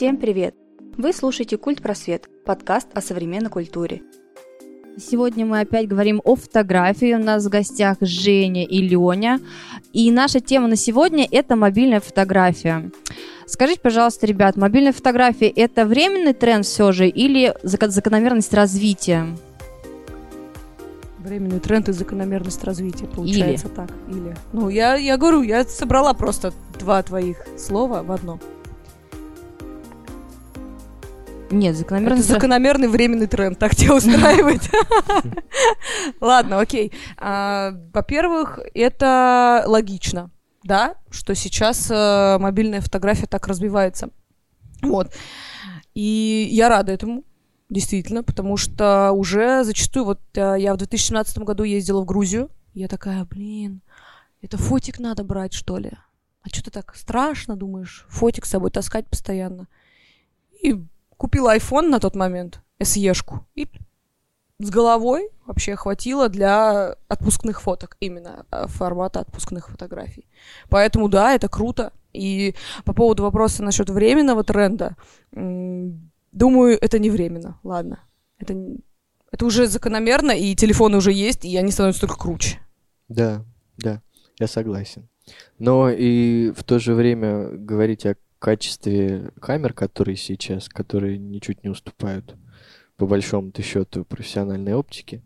Всем привет! Вы слушаете «Культ Просвет» – подкаст о современной культуре. Сегодня мы опять говорим о фотографии. У нас в гостях Женя и Леня. И наша тема на сегодня – это мобильная фотография. Скажите, пожалуйста, ребят, мобильная фотография – это временный тренд все же или закономерность развития? Временный тренд и закономерность развития, получается Или. так. Или. Ну, я, я говорю, я собрала просто два твоих слова в одно. Нет, закономерный... Это закономерный временный тренд, так тебя устраивает? Ладно, окей. А, во-первых, это логично, да, что сейчас э, мобильная фотография так развивается. Вот. И я рада этому, действительно, потому что уже зачастую, вот э, я в 2017 году ездила в Грузию, я такая, блин, это фотик надо брать, что ли? А что ты так страшно думаешь, фотик с собой таскать постоянно? И купила iPhone на тот момент, SE-шку, и с головой вообще хватило для отпускных фоток, именно э, формата отпускных фотографий. Поэтому да, это круто. И по поводу вопроса насчет временного тренда, думаю, это не временно. Ладно. Это, это уже закономерно, и телефоны уже есть, и они становятся только круче. Да, да, я согласен. Но и в то же время говорить о качестве камер, которые сейчас, которые ничуть не уступают по большому-то счету профессиональной оптике.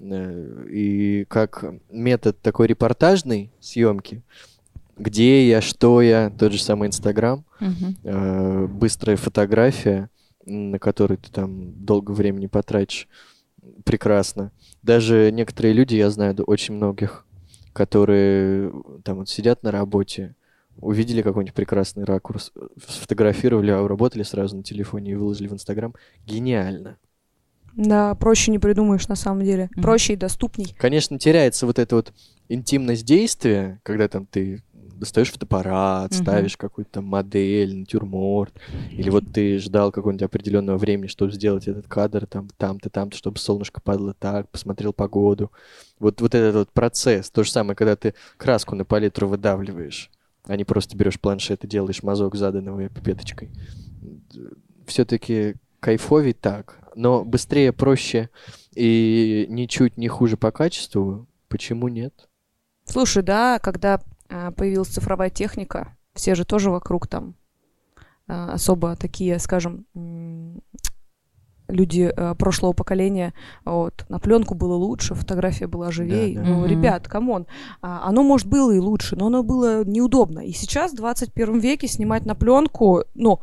Э, и как метод такой репортажной съемки, где я, что я, тот же самый Инстаграм, uh-huh. быстрая фотография, на которой ты там долго времени потратишь, прекрасно. Даже некоторые люди, я знаю очень многих, которые там вот сидят на работе, увидели какой-нибудь прекрасный ракурс, сфотографировали, а работали сразу на телефоне и выложили в Инстаграм. Гениально. Да, проще не придумаешь на самом деле. Mm-hmm. Проще и доступней. Конечно, теряется вот эта вот интимность действия, когда там ты достаешь фотоаппарат, mm-hmm. ставишь какую-то там модель, натюрморт, или вот ты ждал какого-нибудь определенного времени, чтобы сделать этот кадр там, там-то, там-то, чтобы солнышко падало так, посмотрел погоду. Вот, вот этот вот процесс. То же самое, когда ты краску на палитру выдавливаешь а не просто берешь планшет и делаешь мазок заданного пипеточкой. Все-таки кайфовей так, но быстрее, проще и ничуть не хуже по качеству. Почему нет? Слушай, да, когда а, появилась цифровая техника, все же тоже вокруг там а, особо такие, скажем, люди э, прошлого поколения, вот, на пленку было лучше, фотография была живее. Да, да. Ну, mm-hmm. ребят, come on, а, оно, может, было и лучше, но оно было неудобно. И сейчас, в 21 веке, снимать на пленку, ну,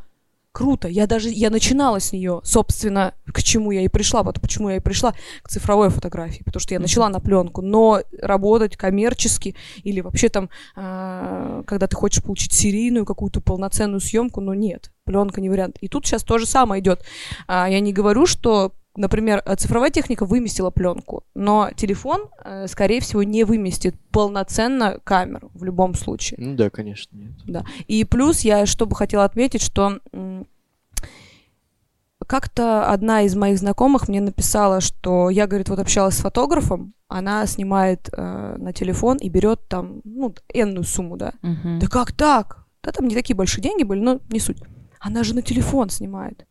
круто. Я даже, я начинала с нее, собственно, к чему я и пришла, вот почему я и пришла к цифровой фотографии, потому что я начала на пленку, но работать коммерчески или вообще там, э, когда ты хочешь получить серийную какую-то полноценную съемку, ну нет, пленка не вариант. И тут сейчас то же самое идет. А, я не говорю, что например, цифровая техника выместила пленку, но телефон, э, скорее всего, не выместит полноценно камеру в любом случае. Ну да, конечно, нет. Да. И плюс я что бы хотела отметить, что как-то одна из моих знакомых мне написала, что я, говорит, вот общалась с фотографом, она снимает э, на телефон и берет там, ну, энную сумму, да. Uh-huh. Да как так? Да там не такие большие деньги были, но не суть. Она же на телефон снимает.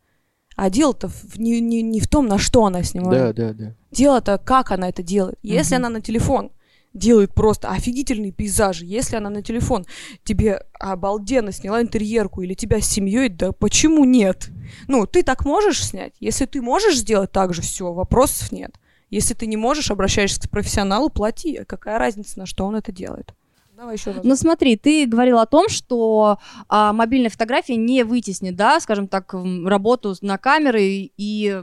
А дело-то не, не, не в том, на что она снимает. Да, да, да. Дело-то, как она это делает. Если uh-huh. она на телефон делает просто офигительные пейзажи, если она на телефон тебе обалденно сняла интерьерку или тебя с семьей, да почему нет? Ну, ты так можешь снять? Если ты можешь сделать так же, все, вопросов нет. Если ты не можешь, обращаешься к профессионалу, плати. Какая разница, на что он это делает? Давай еще раз. Ну смотри, ты говорил о том, что а, мобильная фотография не вытеснит, да, скажем так, работу на камеры и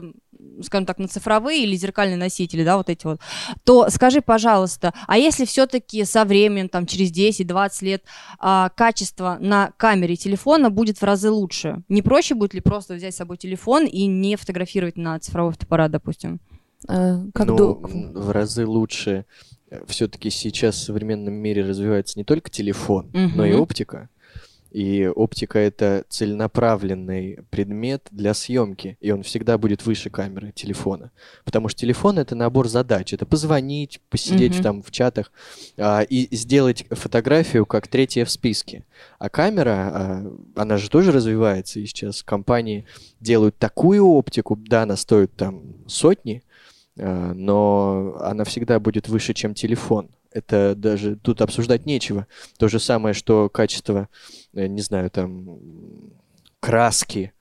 скажем так, на цифровые или зеркальные носители, да, вот эти вот, то скажи, пожалуйста, а если все-таки со временем, там, через 10-20 лет а, качество на камере телефона будет в разы лучше, не проще будет ли просто взять с собой телефон и не фотографировать на цифровой фотоаппарат, допустим? А, как ну, до... в разы лучше все-таки сейчас в современном мире развивается не только телефон, угу. но и оптика. И оптика — это целенаправленный предмет для съемки, и он всегда будет выше камеры телефона. Потому что телефон — это набор задач. Это позвонить, посидеть Мгм. там в чатах а, и сделать фотографию как третья в списке. А камера, а, она же тоже развивается, и сейчас компании делают такую оптику, да, она стоит там сотни, но она всегда будет выше, чем телефон. Это даже тут обсуждать нечего. То же самое, что качество, э, не знаю, там краски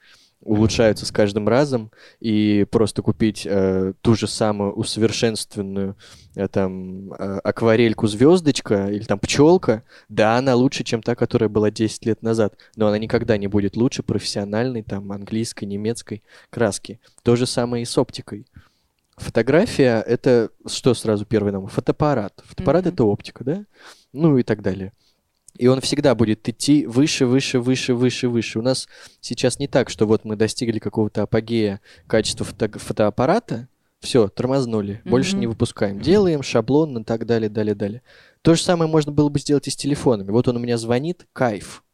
улучшаются с каждым разом, и просто купить э, ту же самую усовершенствованную э, там э, акварельку звездочка или там пчелка, да, она лучше, чем та, которая была 10 лет назад, но она никогда не будет лучше профессиональной там английской, немецкой краски. То же самое и с оптикой. Фотография — это что сразу первый нам? Фотоаппарат. Фотоаппарат — Мгм. это оптика, да? Ну и так далее. И он всегда будет идти выше, выше, выше, выше, выше. У нас сейчас не так, что вот мы достигли какого-то апогея качества фото- фотоаппарата, все, тормознули, больше Мгм. не выпускаем. Делаем шаблон и так далее, далее, далее. То же самое можно было бы сделать и с телефонами. Вот он у меня звонит, кайф.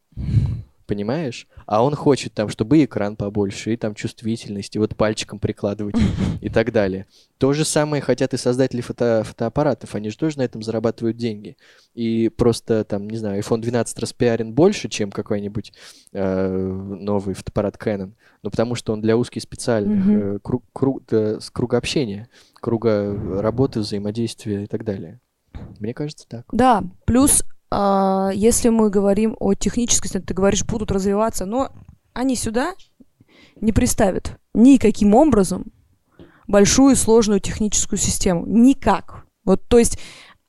Понимаешь? А он хочет там, чтобы и экран побольше, и там чувствительность, и вот пальчиком прикладывать и так далее. То же самое хотят и создатели фото- фотоаппаратов. Они же тоже на этом зарабатывают деньги. И просто там, не знаю, iPhone 12 распиарен больше, чем какой-нибудь э, новый фотоаппарат Canon. Ну, потому что он для узких специальных, Мгм. э, круг, круг- с круга общения, круга работы, взаимодействия и так далее. Мне кажется, так. Да, плюс, если мы говорим о технической, ты говоришь, будут развиваться, но они сюда не приставят никаким образом большую сложную техническую систему. Никак. Вот, то есть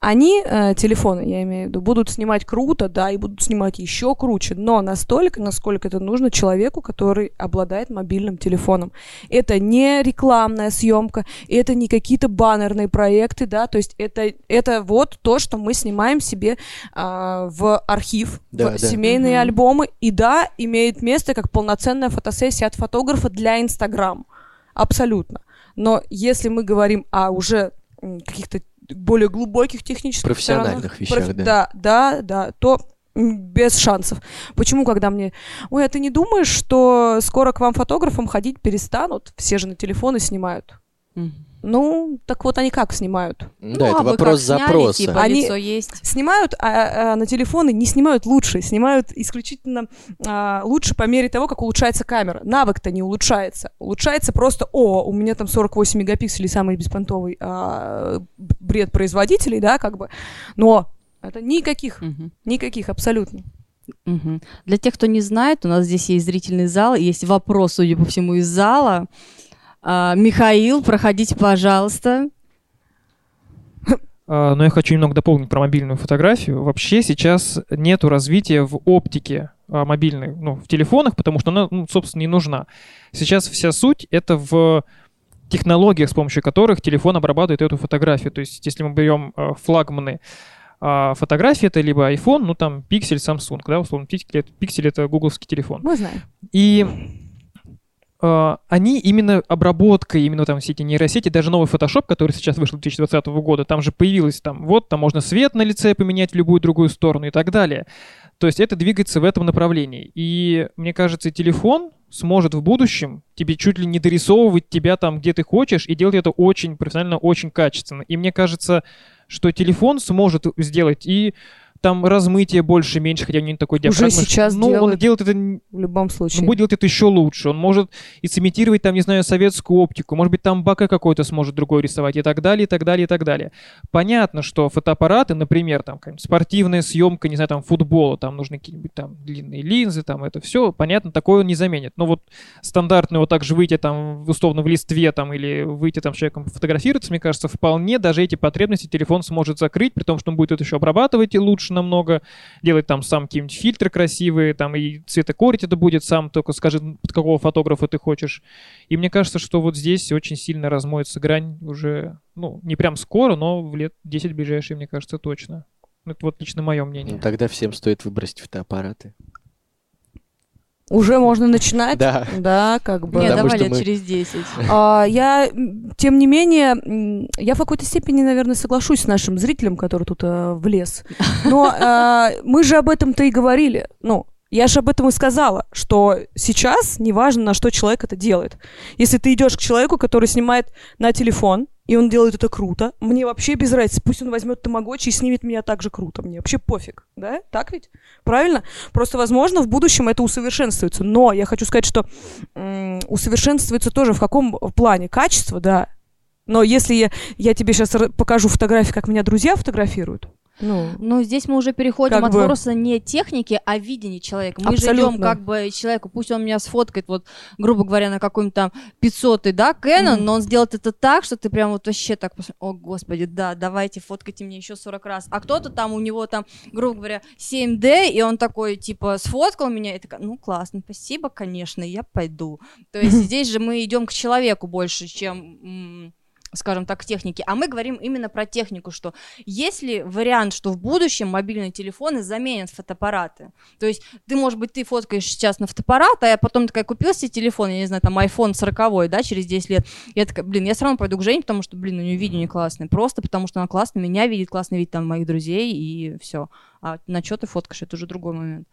они, э, телефоны, я имею в виду, будут снимать круто, да, и будут снимать еще круче, но настолько, насколько это нужно человеку, который обладает мобильным телефоном. Это не рекламная съемка, это не какие-то баннерные проекты, да, то есть это, это вот то, что мы снимаем себе а, в архив, Да, в да. семейные Мгм. альбомы, и да, имеет место как полноценная фотосессия от фотографа для Инстаграм. Абсолютно. Но если мы говорим о уже каких-то более глубоких технических Профессиональных сторонах, вещах, да. да, да, да, то без шансов. Почему, когда мне, ой, а ты не думаешь, что скоро к вам фотографам ходить перестанут? Все же на телефоны снимают. Мгм. Ну, так вот они как снимают? Да, Ну, это а вопрос сняли, запроса. типа, Они- лицо есть. Снимают, а, а на телефоны не снимают лучше, снимают исключительно а, лучше по мере того, как улучшается камера. Навык-то не улучшается. Улучшается просто, о, у меня там 48 мегапикселей, самый беспонтовый а, бред производителей, да, как бы. Но это никаких, Мгм. никаких абсолютно. Мгм. Для тех, кто не знает, у нас здесь есть зрительный зал, есть вопрос, судя по всему, из зала. А, Михаил, проходите, пожалуйста. А, Но я хочу немного дополнить про мобильную фотографию. Вообще сейчас нету развития в оптике а, мобильной, ну, в телефонах, потому что она, ну, собственно, не нужна. Сейчас вся суть — это в технологиях, с помощью которых телефон обрабатывает эту фотографию. То есть, если мы берем флагманы а, фотографии, это либо iPhone, ну, там, Pixel, Samsung, да, условно, Pixel, Pixel — это гугловский телефон. Мы знаем. И они именно обработкой, именно там все эти нейросети, даже новый Photoshop, который сейчас вышел 2020 года, там же появилось там, вот, там можно свет на лице поменять в любую другую сторону и так далее. То есть это двигается в этом направлении. И мне кажется, телефон сможет в будущем тебе чуть ли не дорисовывать тебя там, где ты хочешь, и делать это очень профессионально, очень качественно. И мне кажется, что телефон сможет сделать и там размытие больше, меньше, хотя у него не такой Уже диафрагма. сейчас ну, он делает. делает это В любом он случае. будет делать это еще лучше. Он может и сымитировать там, не знаю, советскую оптику. Может быть, там бака какой-то сможет другой рисовать и так далее, и так далее, и так далее. Понятно, что фотоаппараты, например, там спортивная съемка, не знаю, там футбола, там нужны какие-нибудь там длинные линзы, там это все, понятно, такое он не заменит. Но вот стандартно вот так же выйти там условно в листве там или выйти там с человеком фотографироваться, мне кажется, вполне даже эти потребности телефон сможет закрыть, при том, что он будет это еще обрабатывать и лучше намного, делать там сам какие-нибудь фильтры красивые, там и цветокорить это будет сам, только скажи, под какого фотографа ты хочешь. И мне кажется, что вот здесь очень сильно размоется грань уже, ну, не прям скоро, но в лет 10 ближайшие, мне кажется, точно. Это вот лично мое мнение. Ну, тогда всем стоит выбросить фотоаппараты. Уже можно начинать? Да. Да, как бы. Нет, давай лет мы- через 10. А, я, тем не менее, я в какой-то степени, наверное, соглашусь с нашим зрителем, который тут э, влез. Но э, мы же об этом-то и говорили. Ну, Я же об этом и сказала, что сейчас неважно, на что человек это делает. Если ты идешь к человеку, который снимает на телефон, и он делает это круто, мне вообще без разницы. Пусть он возьмет тамагочи и снимет меня так же круто. Мне вообще пофиг, да? Так ведь? Правильно? Просто, возможно, в будущем это усовершенствуется. Но я хочу сказать, что м- усовершенствуется тоже в каком плане? Качество, да. Но если я, я тебе сейчас покажу фотографии, как меня друзья фотографируют, ну, Но здесь мы уже переходим от бы- вопроса не техники, а видения человека. Мы Абсолютно. как бы человеку, пусть он меня сфоткает, вот, грубо говоря, на каком-то там 500 да, Canon, Мгм. но он сделает это так, что ты прям вот вообще так, посмотри, о, господи, да, давайте, фоткайте мне еще 40 раз. А кто-то там, у него там, грубо говоря, 7D, и он такой, типа, сфоткал меня, и такая, ну, классно, спасибо, конечно, я пойду. То есть здесь же мы идем к человеку больше, чем... скажем так, к технике, а мы говорим именно про технику, что есть ли вариант, что в будущем мобильные телефоны заменят фотоаппараты? То есть ты, может быть, ты фоткаешь сейчас на фотоаппарат, а потом такая купил себе телефон, я не знаю, там iPhone 40, да, через 10 лет. Я такая, блин, я все равно пойду к Жене, потому что, блин, у нее видео не классное. Просто потому что она классно меня видит, классно видит там моих друзей, и все. А на что ты фоткаешь, это уже другой момент.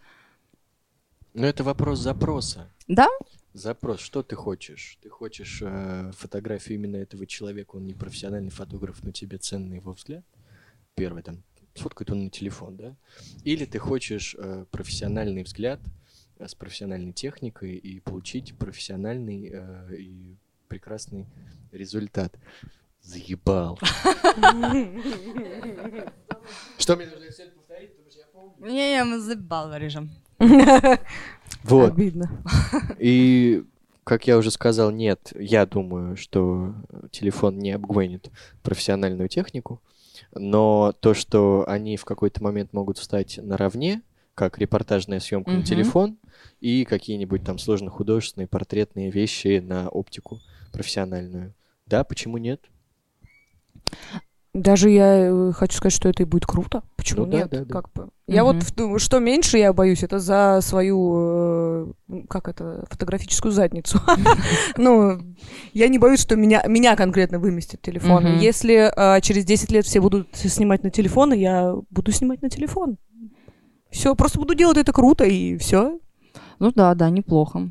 Но это вопрос запроса. Да? Запрос, что ты хочешь? Ты хочешь э, фотографию именно этого человека, он не профессиональный фотограф, но тебе ценный его взгляд? Первый там, сфоткает он на телефон, да? Или ты хочешь э, профессиональный взгляд э, с профессиональной техникой и получить профессиональный э, и прекрасный результат? Заебал. Что мне нужно повторить, потому что я помню? Не, мы забал режем. Вот. обидно. И, как я уже сказал, нет, я думаю, что телефон не обгонит профессиональную технику, но то, что они в какой-то момент могут встать наравне, как репортажная съемка Мгм. на телефон и какие-нибудь там сложно художественные портретные вещи на оптику профессиональную. Да, почему нет? Даже я э, хочу сказать, что это и будет круто. Почему Ну да, нет? да, да. Как бы. Я Мгм. вот что меньше я боюсь, это за свою, э, как это, фотографическую задницу. Ну, я не боюсь, что меня, меня конкретно выместит телефон. Если э, через 10 лет все будут снимать на телефон, я буду снимать на телефон. Все, просто буду делать это круто, и все. Ну да, да, неплохо.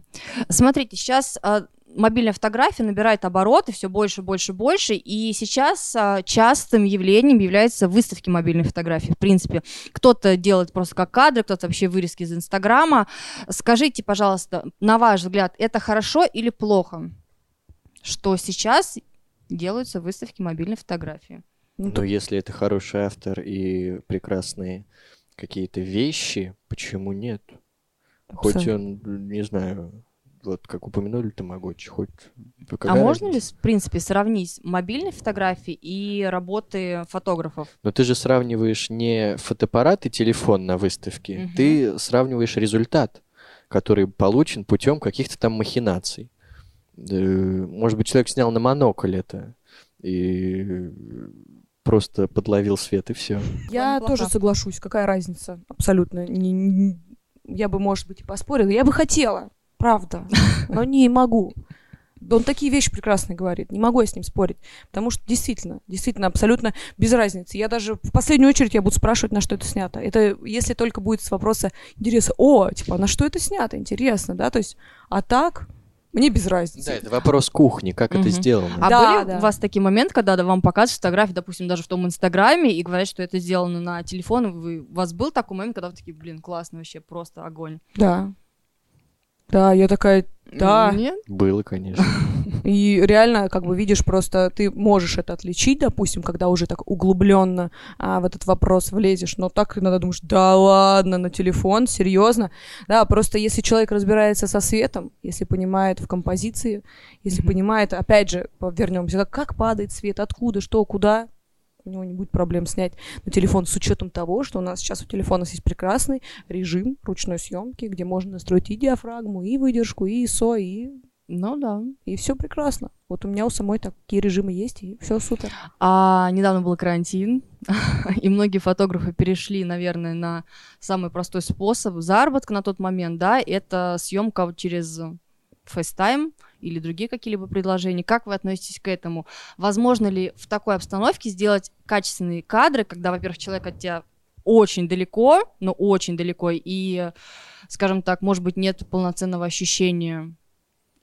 Смотрите, сейчас а, мобильная фотография набирает обороты все больше, больше, больше, и сейчас а, частым явлением являются выставки мобильной фотографии. В принципе, кто-то делает просто как кадры, кто-то вообще вырезки из Инстаграма. Скажите, пожалуйста, на ваш взгляд, это хорошо или плохо, что сейчас делаются выставки мобильной фотографии? Ну, Но если это хороший автор и прекрасные какие-то вещи, почему нет? Хоть он, не знаю, вот как упомянули Тамагочи, хоть... А какая можно ли, разница? в принципе, сравнить мобильные фотографии и работы фотографов? Но ты же сравниваешь не фотоаппарат и телефон на выставке, Мгм. ты сравниваешь результат, который получен путем каких-то там махинаций. Э, Может быть, человек снял на монокль это и просто подловил свет и все. Я тоже соглашусь. Какая разница? Абсолютно. Не- не- я бы, может быть, и поспорила. Я бы хотела, правда, но не могу. Он такие вещи прекрасные говорит. Не могу я с ним спорить. Потому что действительно, действительно, абсолютно без разницы. Я даже в последнюю очередь я буду спрашивать, на что это снято. Это если только будет с вопроса интереса, о, типа, а на что это снято? Интересно, да? То есть, а так, мне без разницы. Да, это вопрос кухни, как это Мгм. сделано. А Да, были да. у вас такие моменты, когда вам показывают фотографии, допустим, даже в том Инстаграме, и говорят, что это сделано на телефон? Вы, у вас был такой момент, когда вы такие, блин, классно, вообще просто огонь? Да. Да, я такая, да. Нет? Было, конечно. И реально, как бы видишь, просто ты можешь это отличить, допустим, когда уже так углубленно а, в этот вопрос влезешь. Но так иногда думаешь, да ладно, на телефон, серьезно. Да, просто если человек разбирается со светом, если понимает в композиции, если Мгм. понимает, опять же, вернемся, как падает свет, откуда, что, куда, у него не будет проблем снять на телефон с учетом того, что у нас сейчас у телефона есть прекрасный режим ручной съемки, где можно настроить и диафрагму, и выдержку, и ISO, и Ну да. и все прекрасно. Вот у меня у самой такие режимы есть, и все супер. А недавно был карантин, и многие фотографы перешли, наверное, на самый простой способ заработка на тот момент, да, это съемка через FaceTime или другие какие-либо предложения. Как вы относитесь к этому? Возможно ли в такой обстановке сделать качественные кадры, когда, во-первых, человек от тебя очень далеко, но очень далеко, и, скажем так, может быть, нет полноценного ощущения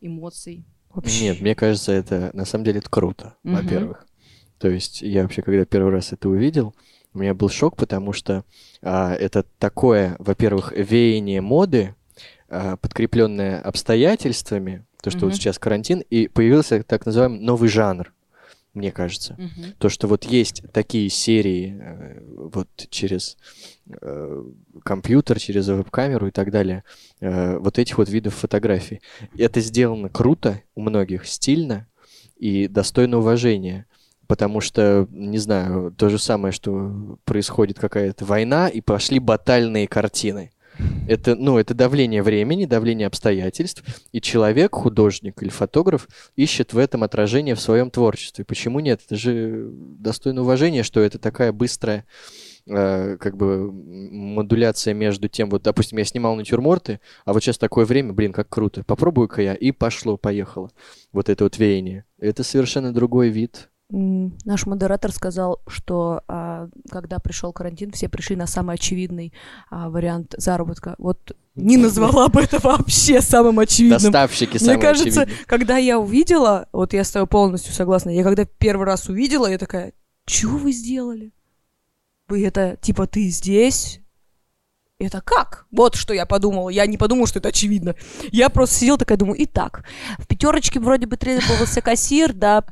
эмоций. Вообще. Нет, мне кажется, это на самом деле это круто, Мгм. во-первых. То есть я вообще, когда первый раз это увидел, у меня был шок, потому что а, это такое, во-первых, веяние моды, подкрепленное обстоятельствами, то, что Мгм. вот сейчас карантин, и появился так называемый новый жанр, мне кажется. Мгм. То, что вот есть такие серии э, вот через э, компьютер, через веб-камеру и так далее, э, вот этих вот видов фотографий. Это сделано круто у многих, стильно и достойно уважения. Потому что, не знаю, то же самое, что происходит какая-то война, и пошли батальные картины. Это, ну, это давление времени, давление обстоятельств, и человек, художник или фотограф ищет в этом отражение в своем творчестве. Почему нет? Это же достойно уважения, что это такая быстрая э, как бы модуляция между тем, вот, допустим, я снимал натюрморты, а вот сейчас такое время, блин, как круто, попробую-ка я, и пошло, поехало. Вот это вот веяние. Это совершенно другой вид. Наш модератор сказал, что а, когда пришел карантин, все пришли на самый очевидный а, вариант заработка. Вот не назвала бы это вообще самым очевидным. Доставщики Мне самые кажется, очевидные. когда я увидела, вот я с тобой полностью согласна, я когда первый раз увидела, я такая, чего вы сделали? Вы это, типа, ты здесь? Это как? Вот что я подумала. Я не подумала, что это очевидно. Я просто сидела такая, думаю, итак, в пятерочке вроде бы требовался кассир, да,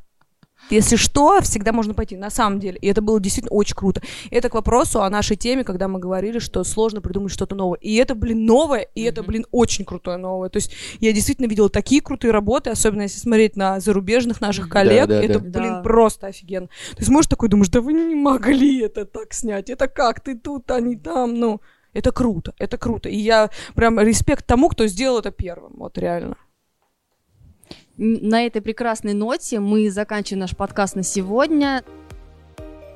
если что, всегда можно пойти, на самом деле. И это было действительно очень круто. Это к вопросу о нашей теме, когда мы говорили, что сложно придумать что-то новое. И это, блин, новое, и это, Мгм. блин, очень крутое новое. То есть я действительно видела такие крутые работы, особенно если смотреть на зарубежных наших коллег. Да, да, это, да. блин, Да. просто офигенно. То есть можешь такой думаешь, да вы не могли это так снять. Это как? Ты тут, а не там. Ну, это круто, это круто. И я прям респект тому, кто сделал это первым. Вот реально. На этой прекрасной ноте мы заканчиваем наш подкаст на сегодня.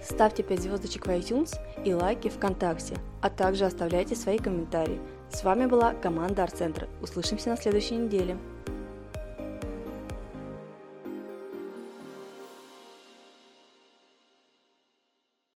Ставьте 5 звездочек в iTunes и лайки ВКонтакте, а также оставляйте свои комментарии. С вами была команда Арт-центра. Услышимся на следующей неделе.